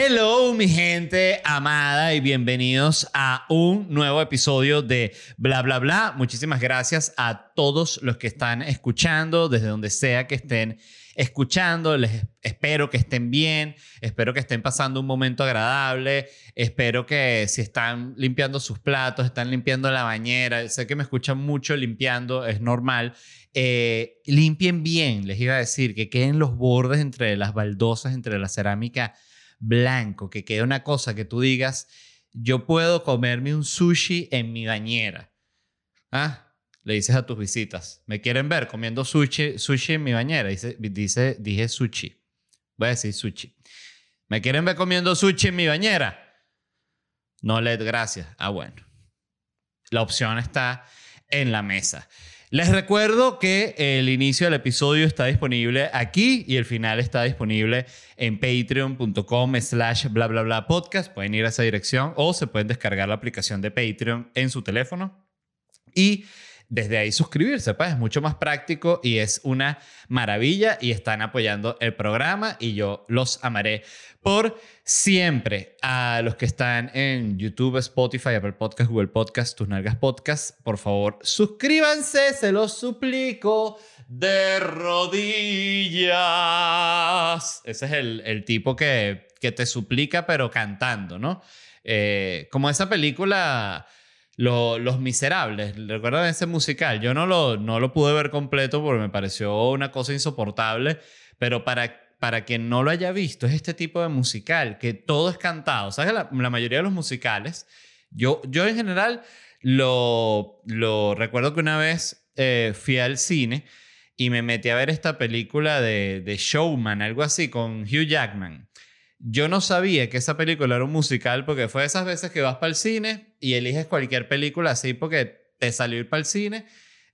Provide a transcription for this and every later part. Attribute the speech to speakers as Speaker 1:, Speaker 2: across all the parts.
Speaker 1: Hello, mi gente amada, y bienvenidos a un nuevo episodio de Bla, Bla, Bla. Muchísimas gracias a todos los que están escuchando, desde donde sea que estén escuchando. Les espero que estén bien, espero que estén pasando un momento agradable, espero que si están limpiando sus platos, están limpiando la bañera, sé que me escuchan mucho limpiando, es normal. Eh, limpien bien, les iba a decir, que queden los bordes entre las baldosas, entre la cerámica blanco, que quede una cosa que tú digas, yo puedo comerme un sushi en mi bañera. ¿Ah? Le dices a tus visitas, ¿me quieren ver comiendo sushi, sushi en mi bañera? Dice, dice, dije sushi. Voy a decir sushi. ¿Me quieren ver comiendo sushi en mi bañera? No le gracias. Ah, bueno. La opción está en la mesa. Les recuerdo que el inicio del episodio está disponible aquí y el final está disponible en patreon.com slash bla bla bla podcast. Pueden ir a esa dirección o se pueden descargar la aplicación de Patreon en su teléfono. Y desde ahí suscribirse, pues es mucho más práctico y es una maravilla y están apoyando el programa y yo los amaré por siempre. A los que están en YouTube, Spotify, Apple Podcast, Google Podcast, Tus Nalgas Podcast, por favor, suscríbanse, se los suplico de rodillas. Ese es el, el tipo que, que te suplica pero cantando, ¿no? Eh, como esa película los Miserables, ¿recuerdan ese musical? Yo no lo, no lo pude ver completo porque me pareció una cosa insoportable, pero para, para quien no lo haya visto, es este tipo de musical, que todo es cantado. ¿Sabes? La, mayoría de los musicales, yo, yo en general lo, lo recuerdo que una vez eh, fui al cine y me metí a ver esta película de, de Showman, algo así, con Hugh Jackman. Yo no sabía que esa película era un musical porque fue esas veces que vas para el cine y eliges cualquier película así porque te salió ir para el cine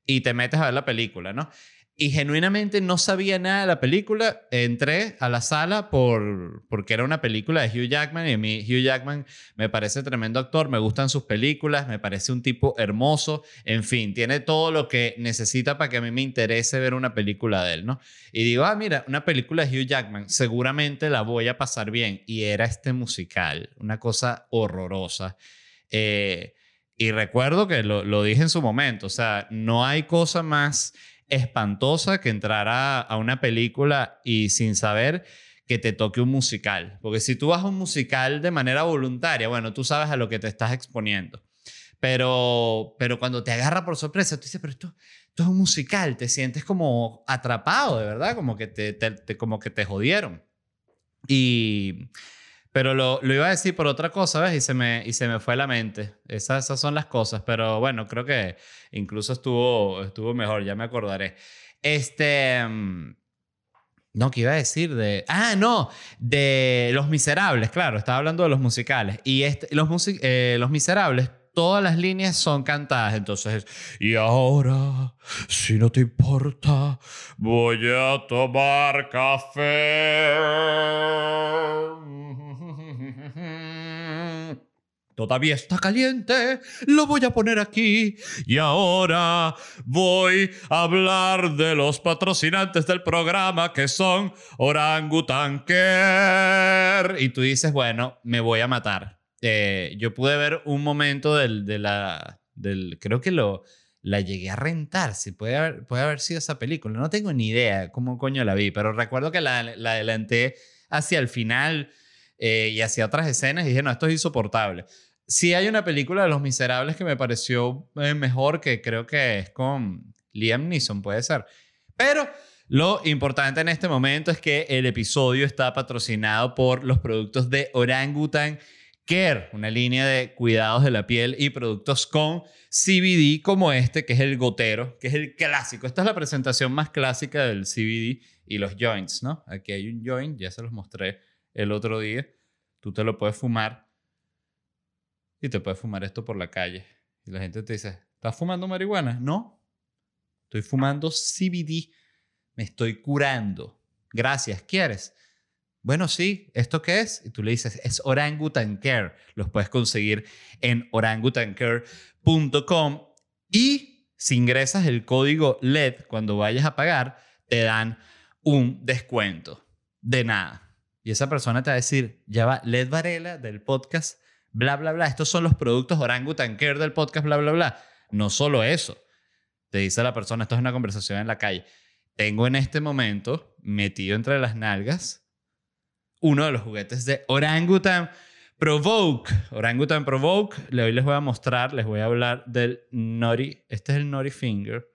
Speaker 1: y te metes a ver la película, ¿no? Y genuinamente no sabía nada de la película. Entré a la sala por, porque era una película de Hugh Jackman y a mí Hugh Jackman me parece tremendo actor, me gustan sus películas, me parece un tipo hermoso, en fin, tiene todo lo que necesita para que a mí me interese ver una película de él, ¿no? Y digo, ah, mira, una película de Hugh Jackman, seguramente la voy a pasar bien. Y era este musical, una cosa horrorosa. Eh, y recuerdo que lo, lo dije en su momento, o sea, no hay cosa más espantosa que entrar a, una película y sin saber que te toque un musical. Porque si tú vas a un musical de manera voluntaria, bueno, tú sabes a lo que te estás exponiendo. Pero, pero cuando te agarra por sorpresa, tú dices, pero esto, esto es un musical, te sientes como atrapado, de verdad, como que te, te como que te jodieron. Y, pero lo, lo, iba a decir por otra cosa, ¿ves? Y se me, y se me fue la mente. Esas, esas son las cosas. Pero bueno, creo que incluso estuvo, estuvo mejor, ya me acordaré. Este... Mm, no, ¿qué iba a decir? De... Ah, no, de Los Miserables, claro, estaba hablando de los musicales. Y este, los, eh, los Miserables todas las líneas son cantadas. Entonces, y ahora, si no te importa, voy a tomar café. Todavía está caliente, lo voy a poner aquí. Y ahora voy a hablar de los patrocinantes del programa que son Orangutanker. Y tú dices, bueno, me voy a matar. Eh, yo pude ver un momento del, del, creo que lo, la llegué a rentar, si puede haber, puede haber sido esa película, no tengo ni idea cómo coño la vi, pero recuerdo que la, la adelanté hacia el final eh, y hacia otras escenas y dije, no, esto es insoportable. Sí hay una película de Los Miserables que me pareció eh, mejor, que creo que es con Liam Neeson, puede ser. Pero lo importante en este momento es que el episodio está patrocinado por los productos de Orangutan Care, una línea de cuidados de la piel y productos con CBD como este, que es el gotero, que es el clásico. Esta es la presentación más clásica del CBD y los joints, ¿no? Aquí hay un joint, ya se los mostré el otro día. Tú te lo puedes fumar y te puedes fumar esto por la calle. Y la gente te dice, ¿estás fumando marihuana? No, estoy fumando CBD. Me estoy curando. Gracias, ¿quieres? Bueno, sí, ¿esto qué es? Y tú le dices, es Orangutan Care. Los puedes conseguir en orangutancare.com y si ingresas el código LED cuando vayas a pagar, te dan un descuento. De nada. Y esa persona te va a decir, ya va, Led Varela del podcast, bla, bla, bla. Estos son los productos Orangutan Care del podcast, bla, bla, bla. No solo eso. Te dice la persona, esto es una conversación en la calle. Tengo en este momento metido entre las nalgas uno de los juguetes de Orangutan Provoke. Orangutan Provoke. Hoy les voy a mostrar, les voy a hablar del Nori. Este es el Nori Finger.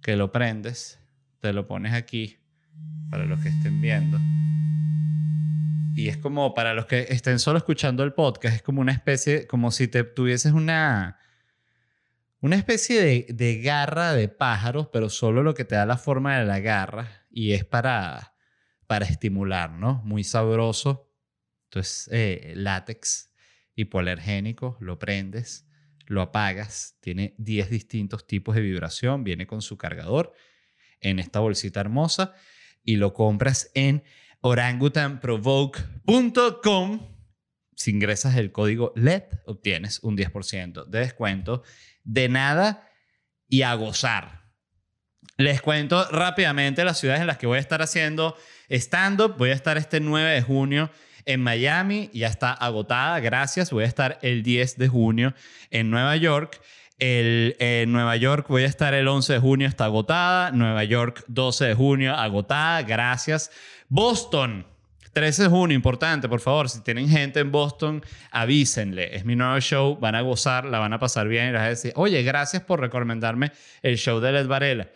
Speaker 1: Que lo prendes, te lo pones aquí para los que estén viendo. Y es como, para los que estén solo escuchando el podcast, es como una especie, como si te tuvieses una, una especie de, garra de pájaros, pero solo lo que te da la forma de la garra y es para, para estimular, ¿no? Muy sabroso. Entonces, eh, látex hipoalergénico, lo prendes, lo apagas, tiene 10 distintos tipos de vibración, viene con su cargador en esta bolsita hermosa y lo compras en orangutanprovoke.com. Si ingresas el código LED, obtienes un 10% de descuento de nada y a gozar. Les cuento rápidamente las ciudades en las que voy a estar haciendo stand-up. Voy a estar este 9 de junio en Miami, ya está agotada, gracias. Voy a estar el 10 de junio en Nueva York. El, en Nueva York voy a estar el 11 de junio, está agotada. Nueva York 12 de junio, agotada, gracias. Boston, 13 de junio, importante, por favor, si tienen gente en Boston, avísenle. Es mi nuevo show, van a gozar, la van a pasar bien y les van a decir, oye, gracias por recomendarme el show de Led Varela.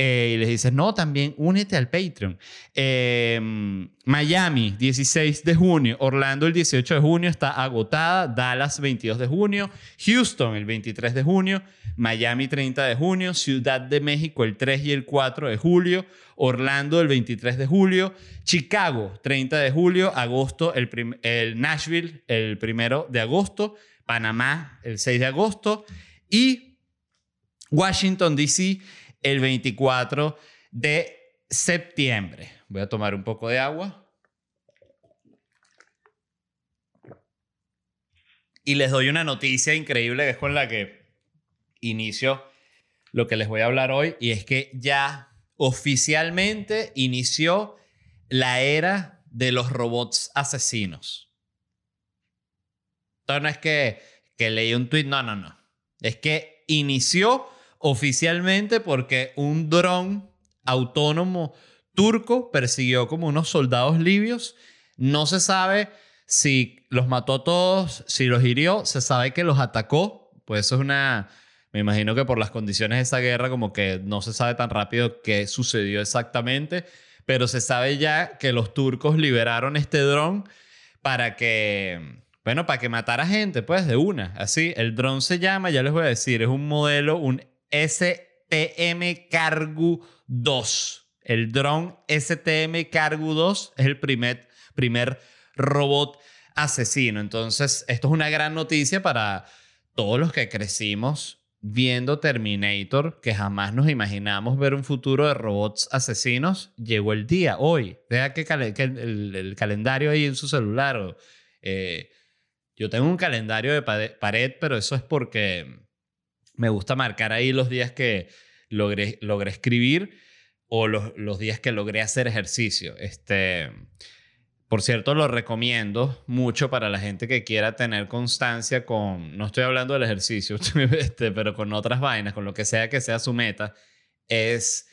Speaker 1: Eh, y les dices, no, también únete al Patreon. Em, Miami, 16 de junio. Orlando, el 18 de junio, está agotada. Dallas, 22 de junio. Houston, el 23 de junio. Miami, 30 de junio. Ciudad de México, el 3 y el 4 de julio. Orlando, el 23 de julio. Chicago, 30 de julio. Agosto, el, el Nashville, el 1 de agosto. Panamá, el 6 de agosto. Y Washington, D.C., el 24 de septiembre. Voy a tomar un poco de agua. Y les doy una noticia increíble que es con la que inicio lo que les voy a hablar hoy. Y es que ya oficialmente inició la era de los robots asesinos. Entonces no es que, que leí un tweet, no, no, no. Es que inició oficialmente porque un dron autónomo turco persiguió como unos soldados libios. No se sabe si los mató a todos, si los hirió, se sabe que los atacó. Pues eso es una... Me imagino que por las condiciones de esa guerra como que no se sabe tan rápido qué sucedió exactamente, pero se sabe ya que los turcos liberaron este dron para que, bueno, para que matara gente, pues de una. Así, el dron se llama, ya les voy a decir, es un modelo, un STM Cargo 2. El dron STM Cargo 2 es el primer, primer robot asesino. Entonces, esto es una gran noticia para todos los que crecimos viendo Terminator, que jamás nos imaginamos ver un futuro de robots asesinos. Llegó el día, hoy. Vea que, el, calendario ahí en su celular. Eh, yo tengo un calendario de pared, pero eso es porque me gusta marcar ahí los días que logré, logré escribir o los, los, días que logré hacer ejercicio. Este, por cierto, lo recomiendo mucho para la gente que quiera tener constancia con, no estoy hablando del ejercicio, este, pero con otras vainas, con lo que sea que sea su meta, es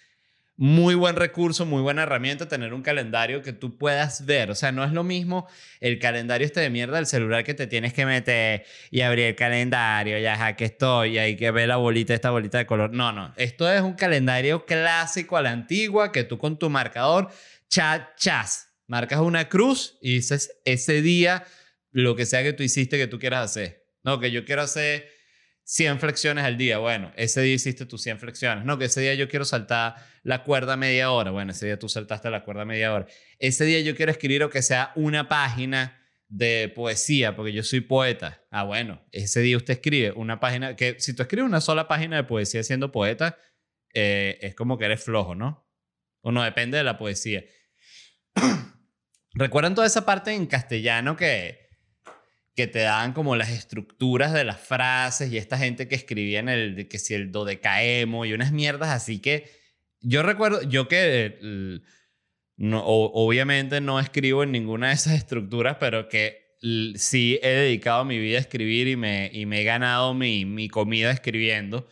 Speaker 1: muy buen recurso, muy buena herramienta tener un calendario que tú puedas ver. O sea, no es lo mismo el calendario este de mierda del celular que te tienes que meter y abrir el calendario, ya aquí estoy, y hay que ver la bolita, esta bolita de color. No, no. Esto es un calendario clásico a la antigua que tú con tu marcador, chat, chas, marcas una cruz y dices ese día lo que sea que tú hiciste que tú quieras hacer. No, que yo quiero hacer 100 flexiones al día. Bueno, ese día hiciste tus 100 flexiones. No, que ese día yo quiero saltar la cuerda media hora. Bueno, ese día tú saltaste la cuerda media hora. Ese día yo quiero escribir o que sea una página de poesía, porque yo soy poeta. Ah, bueno, ese día usted escribe una página, que si tú escribes una sola página de poesía siendo poeta, eh, es como que eres flojo, ¿no? O no, depende de la poesía. ¿Recuerdan toda esa parte en castellano que que te daban como las estructuras de las frases y esta gente que escribía en el, que si el dodecaemo y unas mierdas así que yo recuerdo, yo que no, obviamente no escribo en ninguna de esas estructuras, pero que sí he dedicado mi vida a escribir y me, y me he ganado mi, mi comida escribiendo.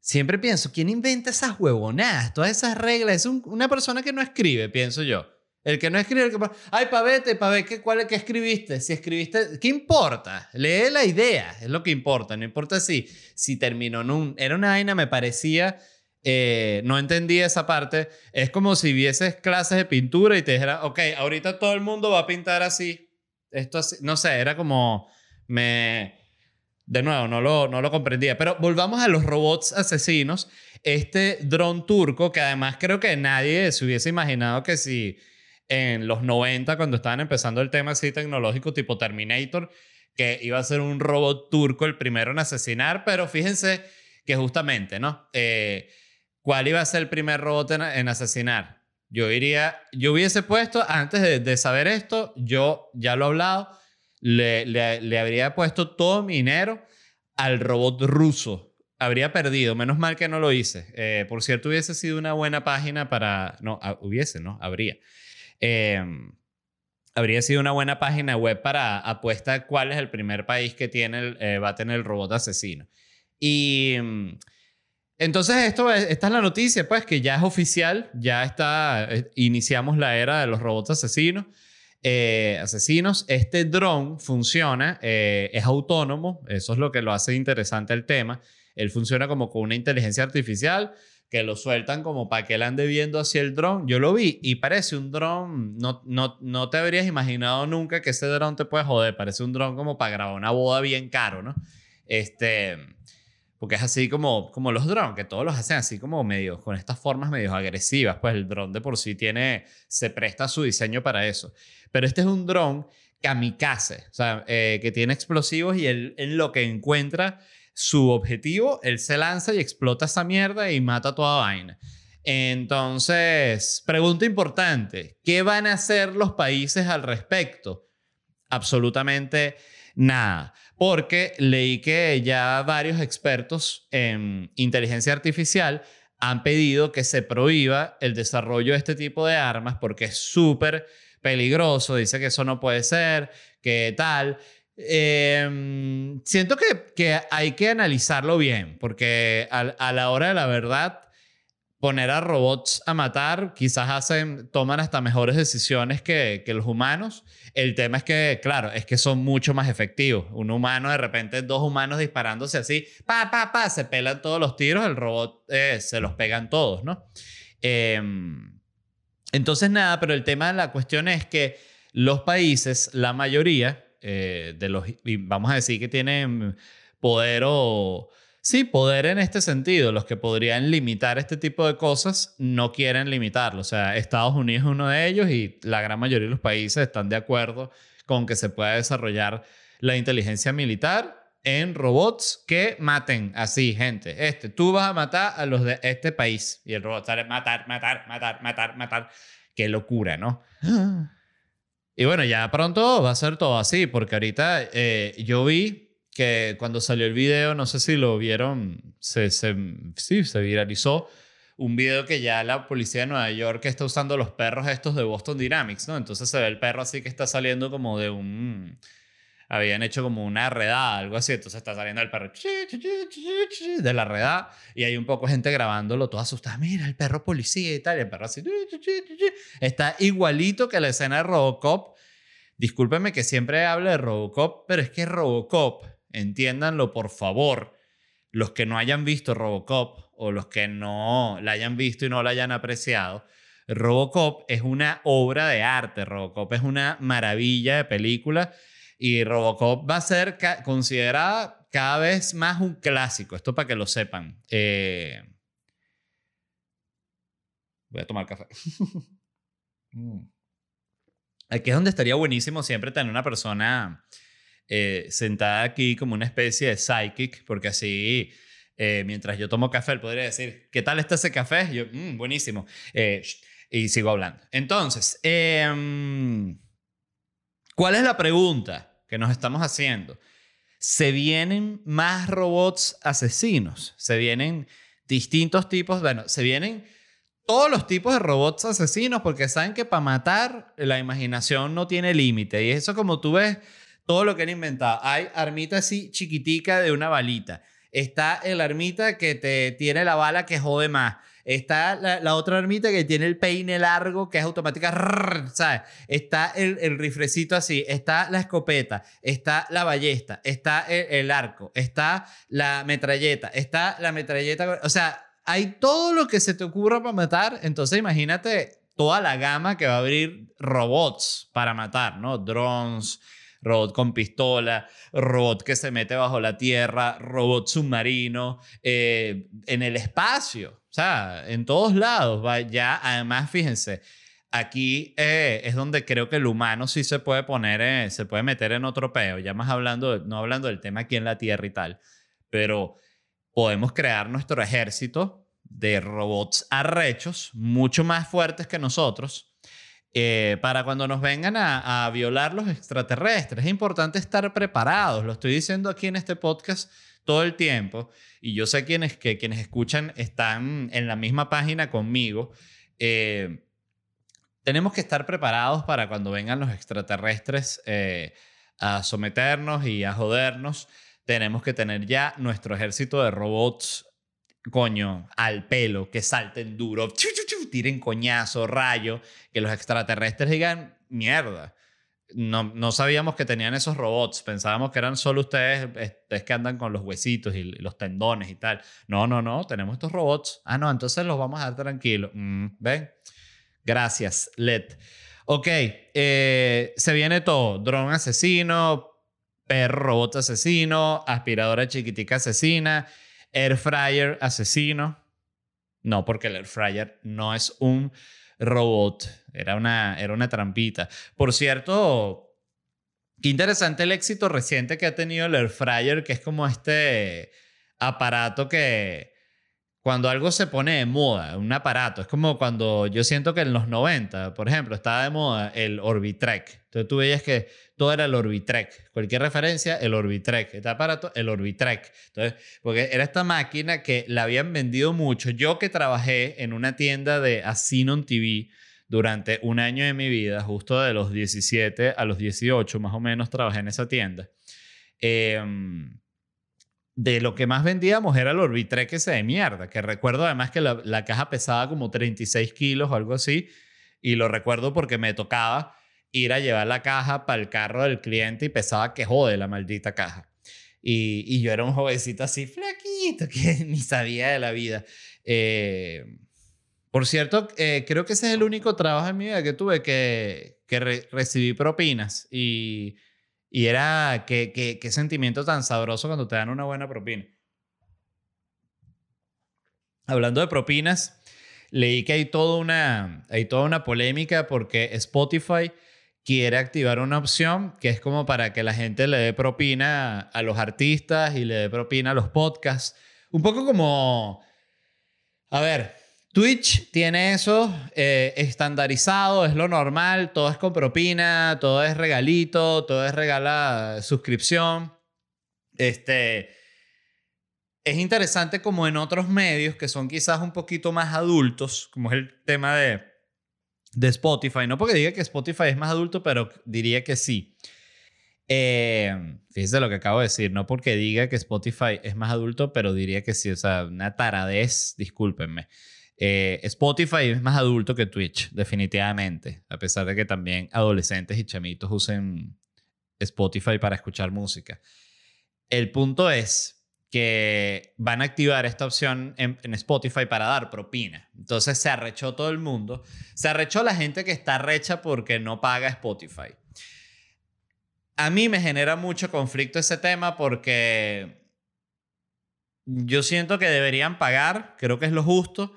Speaker 1: Siempre pienso, ¿quién inventa esas huevonadas? Todas esas reglas. Es una persona que no escribe, pienso yo. El que no escribe, el que... Ay, pavete, ver ¿qué, cuál, ¿qué escribiste? Si escribiste... ¿Qué importa? Lee la idea, es lo que importa. No importa si, si terminó en un... Era una vaina, me parecía eh, no entendí esa parte. Es como si vieses clases de pintura y te dijera, ok, ahorita todo el mundo va a pintar así. Esto así. No sé, era como. Me. De nuevo, no lo, no lo comprendía. Pero volvamos a los robots asesinos. Este dron turco, que además creo que nadie se hubiese imaginado que si en los 90, cuando estaban empezando el tema así tecnológico tipo Terminator, que iba a ser un robot turco el primero en asesinar, pero fíjense que justamente, ¿no? Eh, ¿Cuál iba a ser el primer robot en, asesinar? Yo diría, yo hubiese puesto, antes de, saber esto, yo ya lo he hablado, le, le, habría puesto todo mi dinero al robot ruso. Habría perdido, menos mal que no lo hice. Eh, por cierto, hubiese sido una buena página para... No, hubiese, ¿no? Habría. Em, habría sido una buena página web para apuesta cuál es el primer país que tiene eh, va a tener el robot asesino. Y em, entonces, esto esta es la noticia, pues, que ya es oficial, ya está, eh, iniciamos la era de los robots asesinos. Eh, asesinos, este dron funciona, es autónomo, eso es lo que lo hace interesante el tema. Él funciona como con una inteligencia artificial que lo sueltan como para que él ande viendo hacia el dron. Yo lo vi y parece un dron, no, no, no te habrías imaginado nunca que ese dron te puede joder, parece un dron como para grabar una boda bien caro, ¿no? Este porque es así como, como los drones, que todos los hacen así como medio, con estas formas medio agresivas. Pues el drone de por sí tiene, se presta su diseño para eso. Pero este es un drone kamikaze, o sea, eh, que tiene explosivos y en lo que encuentra su objetivo, él se lanza y explota esa mierda y mata toda vaina. Entonces, pregunta importante, ¿qué van a hacer los países al respecto? Absolutamente nada porque leí que ya varios expertos en inteligencia artificial han pedido que se prohíba el desarrollo de este tipo de armas porque es súper peligroso, dice que eso no puede ser, que tal. Em, siento que, que, hay que analizarlo bien, porque a la hora de la verdad poner a robots a matar, quizás hacen, toman hasta mejores decisiones que, que, los humanos. El tema es que, claro, es que son mucho más efectivos. Un humano, de repente, dos humanos disparándose así, pa, pa, pa, se pelan todos los tiros, el robot eh, se los pegan todos, ¿no? Em, entonces, nada, pero el tema de la cuestión es que los países, la mayoría eh, de los, vamos a decir que tienen poder o Sí, poder en este sentido. Los que podrían limitar este tipo de cosas no quieren limitarlo. O sea, Estados Unidos es uno de ellos y la gran mayoría de los países están de acuerdo con que se pueda desarrollar la inteligencia militar en robots que maten así, gente. Este, tú vas a matar a los de este país y el robot sale matar, matar, matar, matar, matar. Qué locura, ¿no? Y bueno, ya pronto va a ser todo así, porque ahorita eh, yo vi que cuando salió el video, no sé si lo vieron, se, se, sí, se viralizó un video que ya la policía de Nueva York está usando los perros estos de Boston Dynamics, ¿no? Entonces se ve el perro así que está saliendo como de un... Habían hecho como una redada, algo así, entonces está saliendo el perro de la redada y hay un poco gente grabándolo, todo asustada, mira el perro policía y tal, y el perro así, está igualito que la escena de Robocop. Discúlpeme que siempre hable de Robocop, pero es que Robocop entiéndanlo por favor. Los que no hayan visto Robocop o los que no la hayan visto y no la hayan apreciado, Robocop es una obra de arte, Robocop es una maravilla de película y Robocop va a ser considerada cada vez más un clásico, esto para que lo sepan. Eh, voy a tomar café. Mm. Aquí es donde estaría buenísimo siempre tener una persona eh, sentada aquí como una especie de psychic, porque así, eh, mientras yo tomo café, él podría decir, ¿qué tal está ese café? yo, mm, buenísimo. Eh, y sigo hablando. Entonces, em, ¿cuál es la pregunta que nos estamos haciendo? ¿Se vienen más robots asesinos? ¿Se vienen distintos tipos? Bueno, se vienen todos los tipos de robots asesinos porque saben que para matar la imaginación no tiene límite. Y eso como tú ves todo lo que han inventado. Hay armita así chiquitica de una balita. Está el armita que te tiene la bala que jode más. Está la, otra armita que tiene el peine largo que es automática, ¿sabes? Está el, el, así, está la escopeta, está la ballesta, está el, el arco, está la metralleta, está la metralleta, o sea, hay todo lo que se te ocurra para matar, entonces imagínate toda la gama que va a abrir robots para matar, ¿no? Drones, robot con pistola, robot que se mete bajo la tierra, robot submarino, eh, en el espacio, o sea, en todos lados. Va, ya, además, fíjense, aquí eh, es donde creo que el humano sí se puede poner, eh, se puede meter en otro peo, ya más hablando, no hablando del tema aquí en la Tierra y tal, pero podemos crear nuestro ejército de robots arrechos, mucho más fuertes que nosotros, eh, para cuando nos vengan a, violar los extraterrestres. Es importante estar preparados, lo estoy diciendo aquí en este podcast todo el tiempo, y yo sé quienes, que quienes escuchan están en la misma página conmigo. Eh, tenemos que estar preparados para cuando vengan los extraterrestres eh, a someternos y a jodernos tenemos que tener ya nuestro ejército de robots, coño, al pelo, que salten duro, tiren coñazo, rayo, que los extraterrestres digan, mierda. No, no sabíamos que tenían esos robots, pensábamos que eran solo ustedes, ustedes que andan con los huesitos y los tendones y tal. No, no, no, tenemos estos robots. Ah, no, entonces los vamos a dar tranquilos. Mm, ¿Ven? Gracias, LED. Ok, eh, se viene todo. Dron asesino, perro robot asesino, aspiradora chiquitica asesina, air fryer asesino. No, porque el air fryer no es un robot, era una, era una trampita. Por cierto, qué interesante el éxito reciente que ha tenido el air fryer, que es como este aparato que cuando algo se pone de moda, un aparato, es como cuando yo siento que en los 90, por ejemplo, estaba de moda el Orbitrek. Entonces tú veías que todo era el Orbitrek. Cualquier referencia, el Orbitrek. Este aparato, el Orbitrek. Entonces, porque era esta máquina que la habían vendido mucho. Yo que trabajé en una tienda de Asinon TV durante un año de mi vida, justo de los 17 a los 18 más o menos, trabajé en esa tienda. Eh, de lo que más vendíamos era el Orbitrek ese de mierda, que recuerdo además que la, la, caja pesaba como 36 kilos o algo así, y lo recuerdo porque me tocaba ir a llevar la caja para el carro del cliente y pesaba que jode la maldita caja. Y, y yo era un jovencito así flaquito que ni sabía de la vida. Eh, por cierto, eh, creo que ese es el único trabajo en mi vida que tuve que, que recibí propinas y y era qué, qué, qué sentimiento tan sabroso cuando te dan una buena propina. Hablando de propinas, leí que hay toda una, hay toda una polémica porque Spotify quiere activar una opción que es como para que la gente le dé propina a los artistas y le dé propina a los podcasts. Un poco como, a ver, Twitch tiene eso eh, estandarizado, es lo normal, todo es con propina, todo es regalito, todo es regala suscripción. Este, es interesante como en otros medios que son quizás un poquito más adultos, como es el tema de, de Spotify. No porque diga que Spotify es más adulto, pero diría que sí. Eh, fíjese lo que acabo de decir, no porque diga que Spotify es más adulto, pero diría que sí, o sea, una taradez, discúlpenme. Eh, Spotify es más adulto que Twitch, definitivamente, a pesar de que también adolescentes y chamitos usen Spotify para escuchar música. El punto es que van a activar esta opción en, Spotify para dar propina. Entonces se arrechó todo el mundo. Se arrechó la gente que está recha porque no paga Spotify. A mí me genera mucho conflicto ese tema porque yo siento que deberían pagar, creo que es lo justo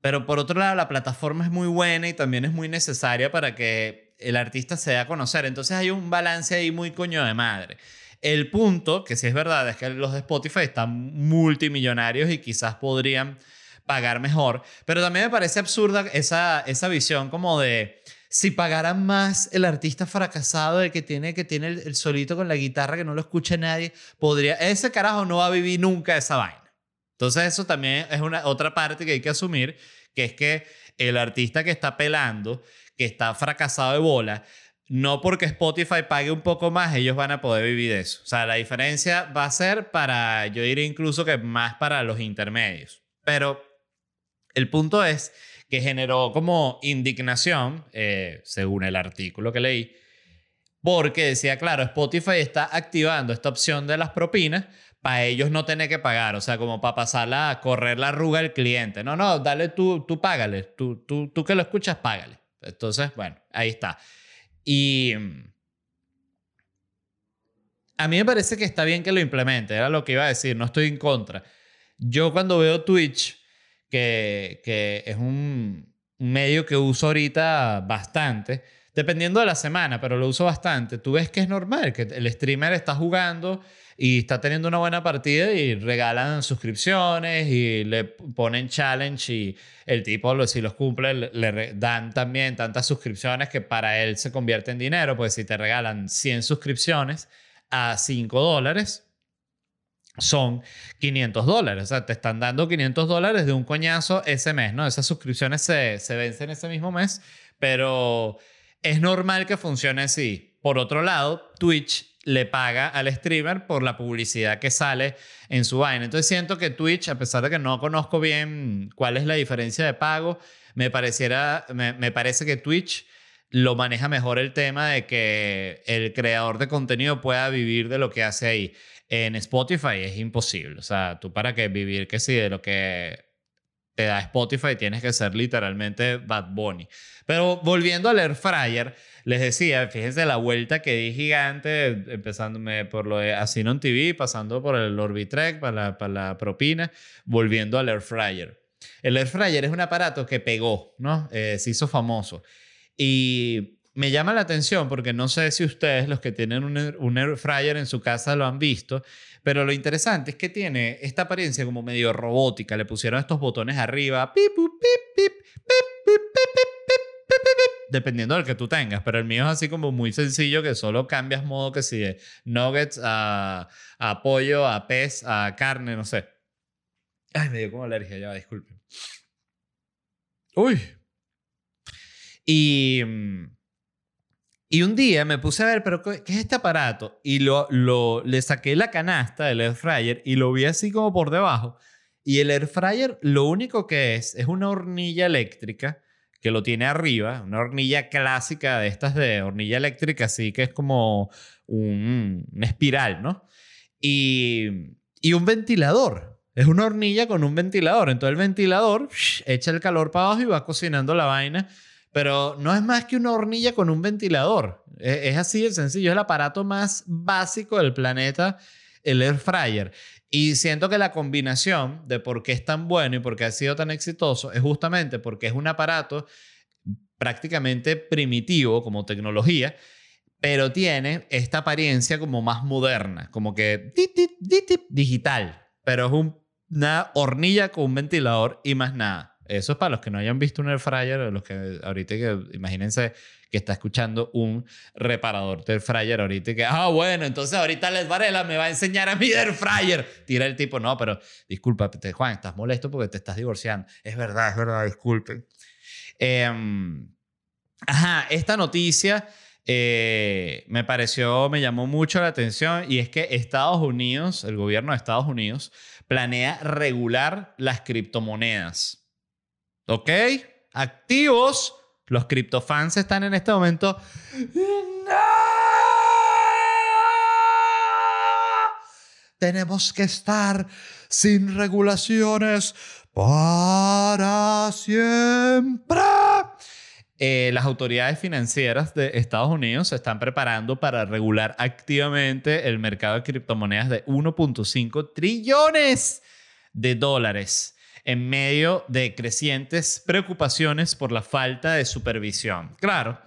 Speaker 1: pero por otro lado, la plataforma es muy buena y también es muy necesaria para que el artista se dé a conocer. Entonces hay un balance ahí muy coño de madre. El punto, que sí es verdad, es que los de Spotify están multimillonarios y quizás podrían pagar mejor, pero también me parece absurda esa, esa visión como de si pagaran más el artista fracasado de que tiene, que tiene el, el solito con la guitarra que no lo escucha nadie, podría, ese carajo no va a vivir nunca esa vaina. Entonces eso también es una otra parte que hay que asumir, que es que el artista que está pelando, que está fracasado de bola, no porque Spotify pague un poco más, ellos van a poder vivir de eso. O sea, la diferencia va a ser para, yo diría incluso que más para los intermedios. Pero el punto es que generó como indignación, eh, según el artículo que leí, porque decía, claro, Spotify está activando esta opción de las propinas para ellos no tener que pagar, o sea, como para pasarla a correr la arruga al cliente. No, no, dale tú, tú págale, tú, tú, tú que lo escuchas, págale. Entonces, bueno, ahí está. Y a mí me parece que está bien que lo implemente, era lo que iba a decir, no estoy en contra. Yo cuando veo Twitch, que, que es un medio que uso ahorita bastante, dependiendo de la semana, pero lo uso bastante, tú ves que es normal, que el streamer está jugando y está teniendo una buena partida y regalan suscripciones y le ponen challenge y el tipo, si los cumple, le dan también tantas suscripciones que para él se convierte en dinero, pues si te regalan 100 suscripciones a 5 dólares, son 500 dólares. O sea, te están dando 500 dólares de un coñazo ese mes, ¿no? Esas suscripciones se, se vencen ese mismo mes, pero es normal que funcione así. Por otro lado, Twitch le paga al streamer por la publicidad que sale en su vaina. Entonces siento que Twitch, a pesar de que no conozco bien cuál es la diferencia de pago, me, pareciera, me, parece que Twitch lo maneja mejor el tema de que el creador de contenido pueda vivir de lo que hace ahí. En Spotify es imposible. O sea, tú para que vivir que sí de lo que te da Spotify tienes que ser literalmente Bad Bunny. Pero volviendo al Air Fryer, les decía, fíjense la vuelta que di gigante, empezándome por lo de Asinon TV, pasando por el Orbitrek para la, para la propina, volviendo al Air Fryer. El Air Fryer es un aparato que pegó, ¿no? Eh, se hizo famoso. Y me llama la atención porque no sé si ustedes, los que tienen un, un Air Fryer en su casa, lo han visto, pero lo interesante es que tiene esta apariencia como medio robótica. Le pusieron estos botones arriba, dependiendo del que tú tengas, pero el mío es así como muy sencillo que solo cambias modo que si nuggets a, a pollo, a pez, a carne, no sé. Ay, me dio como alergia, ya, disculpen. Uy. Y, y un día me puse a ver, pero ¿qué es este aparato? Y lo, lo, le saqué la canasta del air fryer y lo vi así como por debajo. Y el air fryer lo único que es es una hornilla eléctrica que lo tiene arriba, una hornilla clásica de estas de hornilla eléctrica, así que es como un, una espiral, ¿no? Y, y un ventilador. Es una hornilla con un ventilador. Entonces el ventilador echa el calor para abajo y va cocinando la vaina. Pero no es más que una hornilla con un ventilador. Es, es así de sencillo. Es el aparato más básico del planeta, el air fryer. Y siento que la combinación de por qué es tan bueno y por qué ha sido tan exitoso es justamente porque es un aparato prácticamente primitivo como tecnología, pero tiene esta apariencia como más moderna, como que digital, pero es una hornilla con un ventilador y más nada. Eso es para los que no hayan visto un air fryer, los que ahorita que imagínense que está escuchando un reparador del fryer ahorita que, ah, bueno, entonces ahorita Les Varela me va a enseñar a mi air fryer. Tira el tipo, no, pero disculpa, Juan, estás molesto porque te estás divorciando. Es verdad, es verdad, disculpen. Em, ajá, esta noticia eh, me pareció, me llamó mucho la atención y es que Estados Unidos, el gobierno de Estados Unidos, planea regular las criptomonedas. ¿Ok? Activos los criptofans están en este momento. Tenemos que estar sin regulaciones para siempre. Eh, las autoridades financieras de Estados Unidos se están preparando para regular activamente el mercado de criptomonedas de 1.5 trillones de dólares en medio de crecientes preocupaciones por la falta de supervisión. Claro,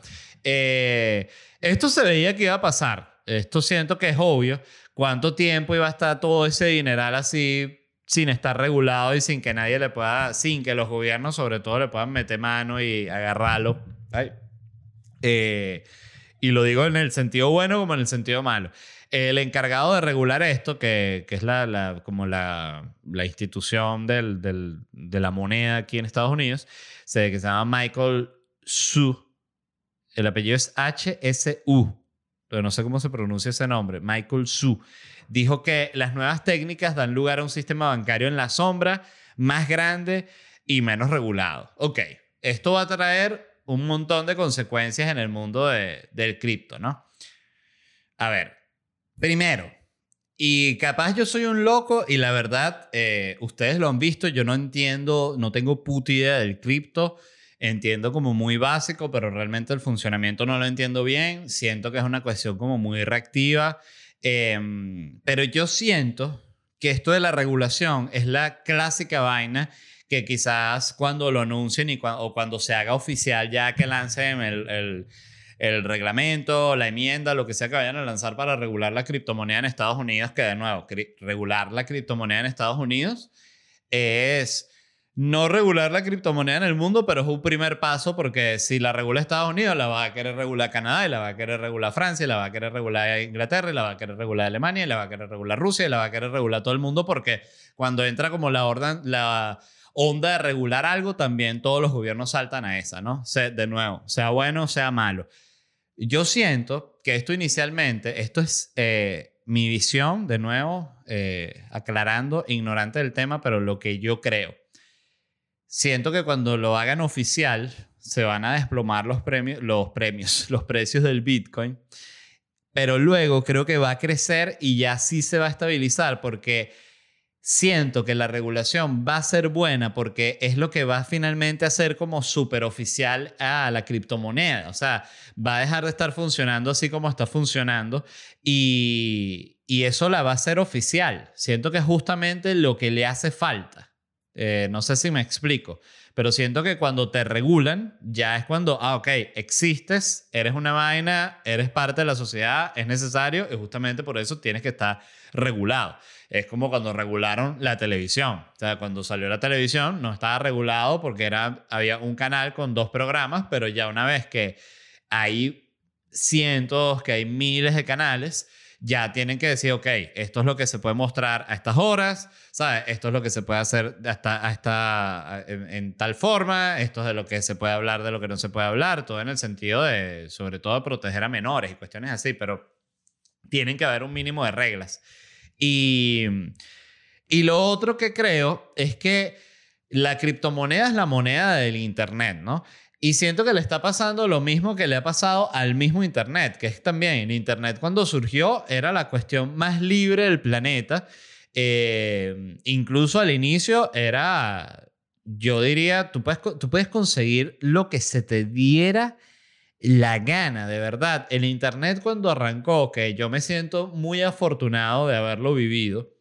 Speaker 1: eh, esto se veía que iba a pasar. Esto siento que es obvio. ¿Cuánto tiempo iba a estar todo ese dineral así sin estar regulado y sin que nadie le pueda, sin que los gobiernos sobre todo le puedan meter mano y agarrarlo? Eh, Y lo digo en el sentido bueno como en el sentido malo. El encargado de regular esto, que, es la, como la, institución de la moneda aquí en Estados Unidos, se, que se llama Michael Su. El apellido es H-S-U, no sé cómo se pronuncia ese nombre. Michael Su. Dijo que las nuevas técnicas dan lugar a un sistema bancario en la sombra, más grande y menos regulado. Ok, esto va a traer un montón de consecuencias en el mundo de, del cripto, ¿no? A ver, primero, y capaz yo soy un loco y la verdad, eh, ustedes lo han visto, yo no entiendo, no tengo puta idea del cripto, entiendo como muy básico, pero realmente el funcionamiento no lo entiendo bien, siento que es una cuestión como muy reactiva, em, pero yo siento que esto de la regulación es la clásica vaina que quizás cuando lo anuncien y o cuando se haga oficial ya que lancen el, el, el, reglamento, la enmienda, lo que sea que vayan a lanzar para regular la criptomoneda en Estados Unidos, que de nuevo, regular la criptomoneda en Estados Unidos es no regular la criptomoneda en el mundo, pero es un primer paso porque si la regula Estados Unidos, la va a querer regular Canadá, y la va a querer regular Francia, y la va a querer regular Inglaterra, y la va a querer regular Alemania, y la va a querer regular Rusia, y la va a querer regular todo el mundo porque cuando entra como la orden, la onda de regular algo, también todos los gobiernos saltan a esa, ¿no? de nuevo, sea bueno, sea malo. Yo siento que esto inicialmente, esto es eh, mi visión, de nuevo, eh, aclarando, ignorante del tema, pero lo que yo creo. Siento que cuando lo hagan oficial, se van a desplomar los premios, los premios, los precios del Bitcoin. Pero luego creo que va a crecer y ya sí se va a estabilizar porque siento que la regulación va a ser buena porque es lo que va finalmente a ser como súper oficial a la criptomoneda. O sea, va a dejar de estar funcionando así como está funcionando y, y eso la va a hacer oficial. Siento que es justamente lo que le hace falta. Eh, no sé si me explico, pero siento que cuando te regulan, ya es cuando, ah, ok, existes, eres una vaina, eres parte de la sociedad, es necesario y justamente por eso tienes que estar regulado. Es como cuando regularon la televisión. O sea, cuando salió la televisión no estaba regulado porque era, había un canal con dos programas, pero ya una vez que hay cientos, que hay miles de canales, ya tienen que decir, ok, esto es lo que se puede mostrar a estas horas, ¿sabes? Esto es lo que se puede hacer hasta, hasta en, tal forma, esto es de lo que se puede hablar, de lo que no se puede hablar, todo en el sentido de, sobre todo, proteger a menores y cuestiones así, pero tienen que haber un mínimo de reglas. Y, y lo otro que creo es que la criptomoneda es la moneda del Internet, ¿no? Y siento que le está pasando lo mismo que le ha pasado al mismo Internet, que es también, Internet cuando surgió era la cuestión más libre del planeta. Eh, incluso al inicio era, yo diría, tú puedes, tú puedes conseguir lo que se te diera la gana, de verdad. El Internet cuando arrancó, que yo me siento muy afortunado de haberlo vivido,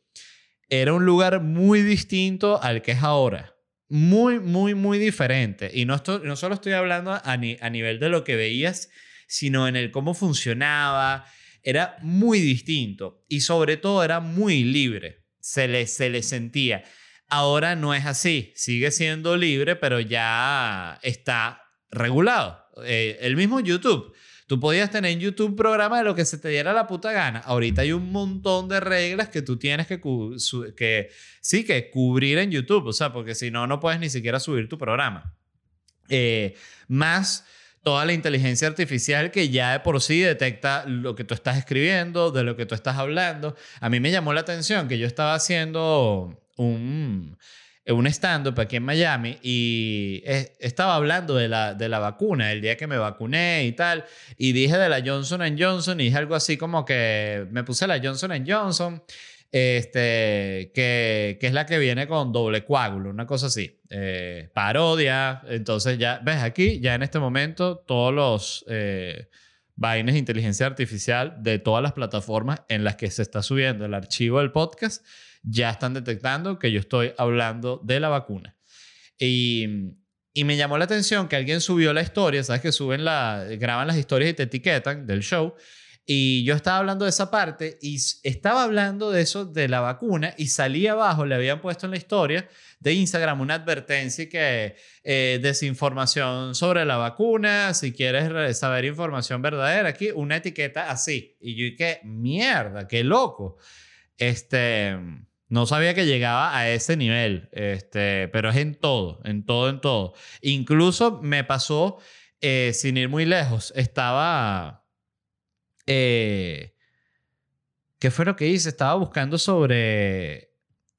Speaker 1: era un lugar muy distinto al que es ahora muy, muy, muy diferente. Y no, estoy, no solo estoy hablando a, nivel de lo que veías, sino en el cómo funcionaba. Era muy distinto y sobre todo era muy libre. Se le, se le sentía. Ahora no es así. Sigue siendo libre, pero ya está regulado. Eh, el mismo YouTube. Tú podías tener en YouTube programa de lo que se te diera la puta gana. Ahorita hay un montón de reglas que tú tienes que, que sí, que cubrir en YouTube. O sea, porque si no, no puedes ni siquiera subir tu programa. Eh, más toda la inteligencia artificial que ya de por sí detecta lo que tú estás escribiendo, de lo que tú estás hablando. A mí me llamó la atención que yo estaba haciendo un un stand-up aquí en Miami y estaba hablando de la, de la vacuna, el día que me vacuné y tal, y dije de la Johnson Johnson y dije algo así como que me puse la Johnson Johnson, este, que, que es la que viene con doble coágulo, una cosa así, eh, parodia, entonces ya, ves aquí, ya en este momento todos los... Eh, vainas de inteligencia artificial de todas las plataformas en las que se está subiendo el archivo del podcast ya están detectando que yo estoy hablando de la vacuna. Y, y me llamó la atención que alguien subió la historia, sabes que suben la, graban las historias y te etiquetan del show. Y yo estaba hablando de esa parte y estaba hablando de eso, de la vacuna, y salí abajo, le habían puesto en la historia de Instagram una advertencia que eh, desinformación sobre la vacuna, si quieres saber información verdadera, aquí una etiqueta así. Y yo dije, mierda, qué loco. Este, no sabía que llegaba a ese nivel, este, pero es en todo, en todo, en todo. Incluso me pasó, eh, sin ir muy lejos, estaba... Eh, ¿Qué fue lo que hice? Estaba buscando sobre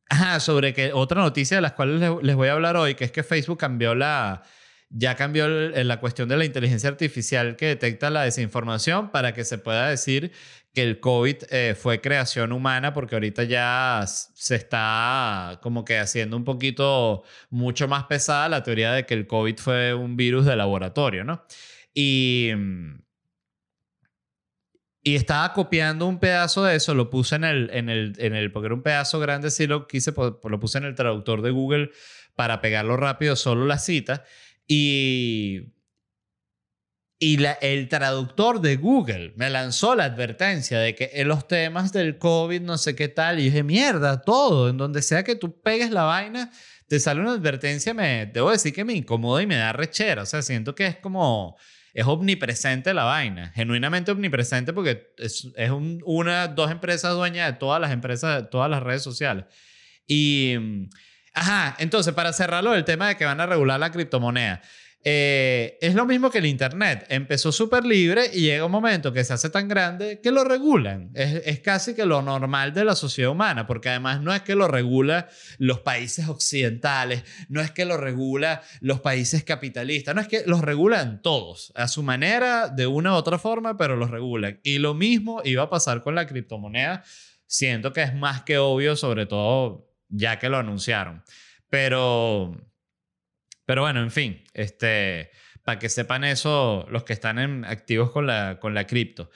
Speaker 1: Ajá, sobre que otra noticia de las cuales les, voy a hablar hoy, que es que Facebook cambió la, ya cambió la cuestión de la inteligencia artificial que detecta la desinformación para que se pueda decir que el COVID eh, fue creación humana, porque ahorita ya se está como que haciendo un poquito mucho más pesada la teoría de que el COVID fue un virus de laboratorio, ¿no? Y y estaba copiando un pedazo de eso, lo puse en el, en el, en el porque era un pedazo grande, sí lo quise, lo puse en el traductor de Google para pegarlo rápido, solo la cita. Y, y el traductor de Google me lanzó la advertencia de que en los temas del COVID, no sé qué tal, y dije, mierda, todo, en donde sea que tú pegues la vaina, te sale una advertencia, me, debo decir que me incomoda y me da rechera. O sea, siento que es como es omnipresente la vaina, genuinamente omnipresente porque es, es una, dos empresas dueñas de todas las empresas, de todas las redes sociales. Y, ajá, entonces para cerrarlo, el tema de que van a regular la criptomoneda. Eh, es lo mismo que el Internet. Empezó súper libre y llega un momento que se hace tan grande que lo regulan. Es, es, casi que lo normal de la sociedad humana, porque además no es que lo regula los países occidentales, no es que lo regula los países capitalistas, no es que los regulan todos, a su manera, de una u otra forma, pero los regulan. Y lo mismo iba a pasar con la criptomoneda. Siento que es más que obvio, sobre todo ya que lo anunciaron. Pero pero bueno, en fin, este, para que sepan eso los que están en, activos con la, con la cripto.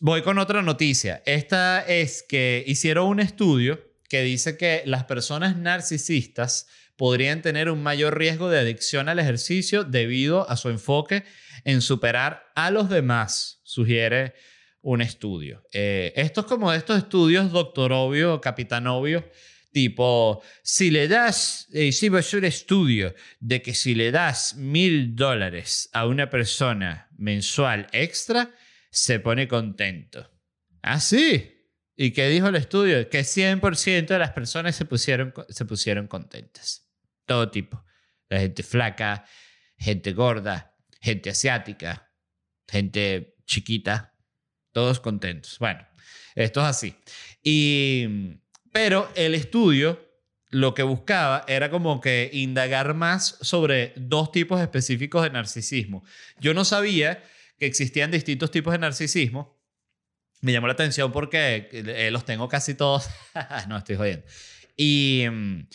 Speaker 1: Voy con otra noticia. Esta es que hicieron un estudio que dice que las personas narcisistas podrían tener un mayor riesgo de adicción al ejercicio debido a su enfoque en superar a los demás, sugiere un estudio. Eh, esto es como estos estudios doctorobio, capitanovio, Tipo, si le das, eh, hicimos un estudio de que si le das mil dólares a una persona mensual extra, se pone contento. ¿Ah, sí? ¿Y qué dijo el estudio? Que 100% de las personas se pusieron, se pusieron contentas. Todo tipo. La gente flaca, gente gorda, gente asiática, gente chiquita, todos contentos. Bueno, esto es así. Y pero el estudio lo que buscaba era como que indagar más sobre dos tipos específicos de narcisismo. Yo no sabía que existían distintos tipos de narcisismo. Me llamó la atención porque eh, los tengo casi todos. no, estoy jodiendo. Y, mm,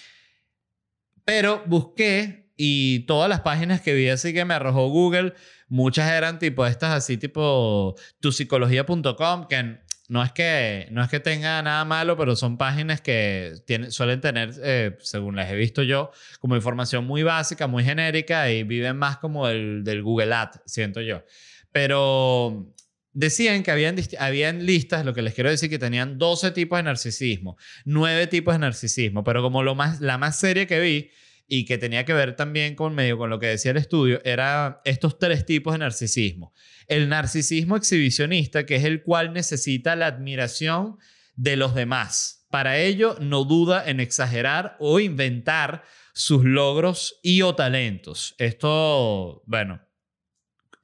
Speaker 1: pero busqué y todas las páginas que vi así que me arrojó Google, muchas eran tipo estas así tipo tupsicología.com, que no es que, no es que tenga nada malo, pero son páginas que suelen tener, eh, según las he visto yo, como información muy básica, muy genérica y viven más como el del Google Ad, siento yo. Pero decían que habían, habían listas, lo que les quiero decir, que tenían 12 tipos de narcisismo, 9 tipos de narcisismo, pero como lo más, la más seria que vi y que tenía que ver también con medio con lo que decía el estudio, era estos tres tipos de narcisismo. El narcisismo exhibicionista, que es el cual necesita la admiración de los demás. Para ello, no duda en exagerar o inventar sus logros y o talentos. Esto, bueno,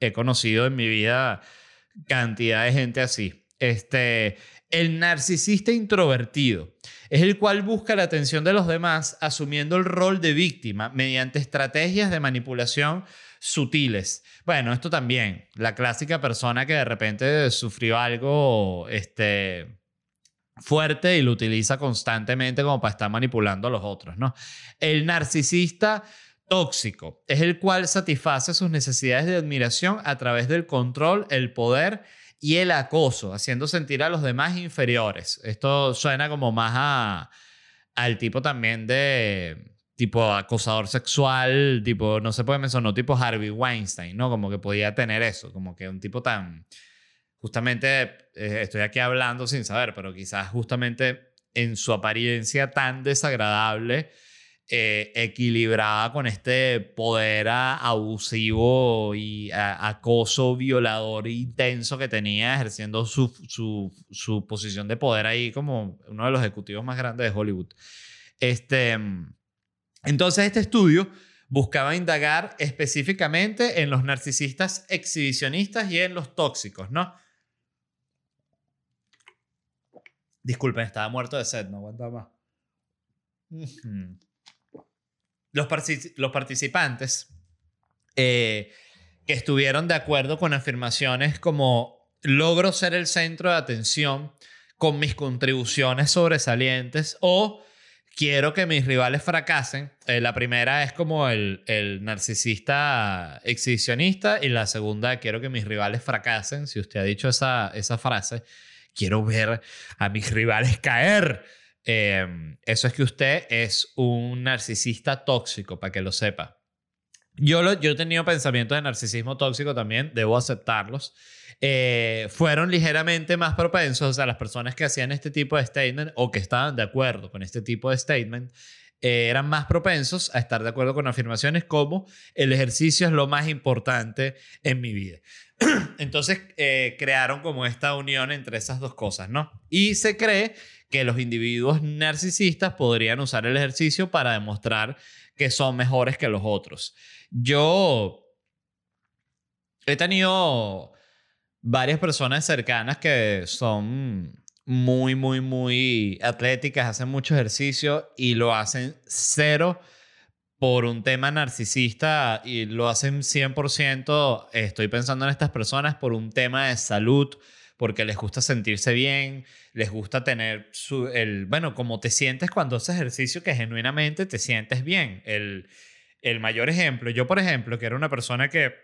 Speaker 1: he conocido en mi vida cantidad de gente así. Este, el narcisista introvertido es el cual busca la atención de los demás asumiendo el rol de víctima mediante estrategias de manipulación sutiles. Bueno, esto también, la clásica persona que de repente sufrió algo este, fuerte y lo utiliza constantemente como para estar manipulando a los otros, ¿no? El narcisista tóxico es el cual satisface sus necesidades de admiración a través del control, el poder y el acoso, haciendo sentir a los demás inferiores. Esto suena como más a, al tipo también de tipo acosador sexual, tipo, no se puede mencionar, tipo Harvey Weinstein, ¿no? Como que podía tener eso, como que un tipo tan, justamente eh, estoy aquí hablando sin saber, pero quizás justamente en su apariencia tan desagradable, eh, equilibrada con este poder abusivo y acoso violador intenso que tenía ejerciendo su, su, posición de poder ahí como uno de los ejecutivos más grandes de Hollywood. Este, entonces este estudio buscaba indagar específicamente en los narcisistas exhibicionistas y en los tóxicos, ¿no? Disculpen, estaba muerto de sed, no aguanta más. Los, participantes eh, que estuvieron de acuerdo con afirmaciones como logro ser el centro de atención con mis contribuciones sobresalientes o quiero que mis rivales fracasen. Eh, la primera es como el, el, narcisista exhibicionista y la segunda, quiero que mis rivales fracasen. Si usted ha dicho esa, esa frase, quiero ver a mis rivales caer. Em, eso es que usted es un narcisista tóxico, para que lo sepa. Yo, lo, yo he tenido pensamientos de narcisismo tóxico también, debo aceptarlos. Eh, fueron ligeramente más propensos, o sea, las personas que hacían este tipo de statement o que estaban de acuerdo con este tipo de statement, eh, eran más propensos a estar de acuerdo con afirmaciones como el ejercicio es lo más importante en mi vida. Entonces eh, crearon como esta unión entre esas dos cosas, ¿no? Y se cree que los individuos narcisistas podrían usar el ejercicio para demostrar que son mejores que los otros. Yo he tenido varias personas cercanas que son muy, muy, muy atléticas, hacen mucho ejercicio y lo hacen cero por un tema narcisista y lo hacen 100%, estoy pensando en estas personas, por un tema de salud, porque les gusta sentirse bien, les gusta tener su, el, bueno, como te sientes cuando haces ejercicio, que genuinamente te sientes bien. El, el mayor ejemplo, yo por ejemplo, que era una persona que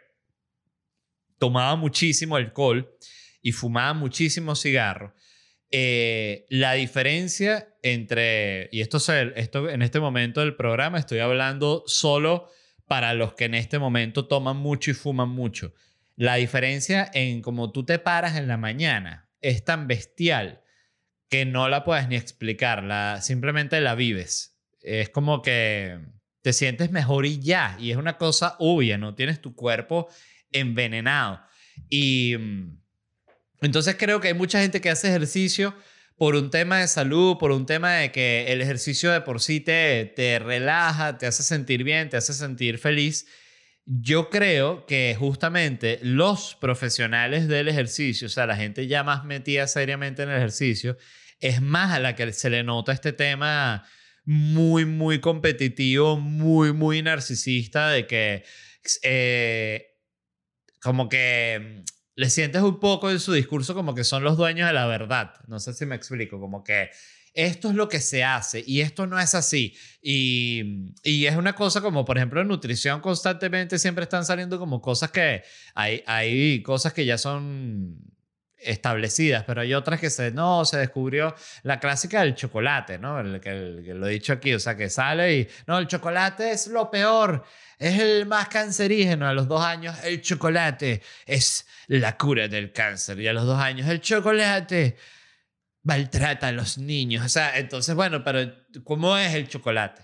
Speaker 1: tomaba muchísimo alcohol y fumaba muchísimo cigarro, eh, la diferencia entre, y esto, esto en este momento del programa estoy hablando solo para los que en este momento toman mucho y fuman mucho. La diferencia en cómo tú te paras en la mañana es tan bestial que no la puedes ni explicar, la, simplemente la vives. Es como que te sientes mejor y ya, y es una cosa obvia, no tienes tu cuerpo envenenado. Y mm, entonces creo que hay mucha gente que hace ejercicio por un tema de salud, por un tema de que el ejercicio de por sí te, te relaja, te hace sentir bien, te hace sentir feliz. Yo creo que justamente los profesionales del ejercicio, o sea, la gente ya más metida seriamente en el ejercicio, es más a la que se le nota este tema muy, muy competitivo, muy, muy narcisista de que eh, como que le sientes un poco en su discurso como que son los dueños de la verdad. No sé si me explico, como que esto es lo que se hace y esto no es así. Y, y, es una cosa como, por ejemplo, en nutrición constantemente siempre están saliendo como cosas que hay, hay cosas que ya son establecidas, pero hay otras que se, no, se descubrió la clásica del chocolate, ¿no? El, que, lo he dicho aquí, o sea, que sale y, no, el chocolate es lo peor, es el más cancerígeno. A los dos años, el chocolate es la cura del cáncer. Y a los dos años, el chocolate maltrata a los niños. O sea, entonces, bueno, pero ¿cómo es el chocolate?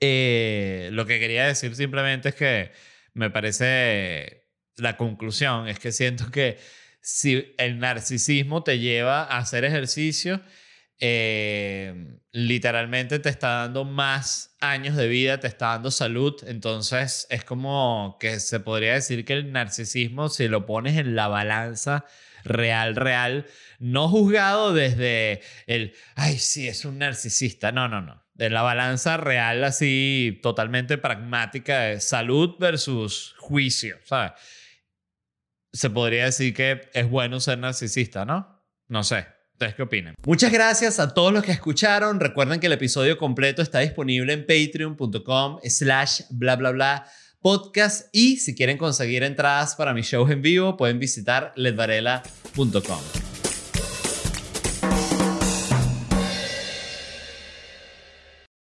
Speaker 1: Eh, lo que quería decir simplemente es que me parece la conclusión, es que siento que si el narcisismo te lleva a hacer ejercicio, eh, literalmente te está dando más años de vida, te está dando salud. Entonces es como que se podría decir que el narcisismo, si lo pones en la balanza real, real, no juzgado desde el, ay, sí, es un narcisista. No, no, no. En la balanza real, así totalmente pragmática de salud versus juicio, ¿sabes? Se podría decir que es bueno ser narcisista, ¿no? No sé. ¿Ustedes qué opinan? Muchas gracias a todos los que escucharon. Recuerden que el episodio completo está disponible en patreon.com slash bla bla bla podcast y si quieren conseguir entradas para mis shows en vivo pueden visitar ledvarela.com.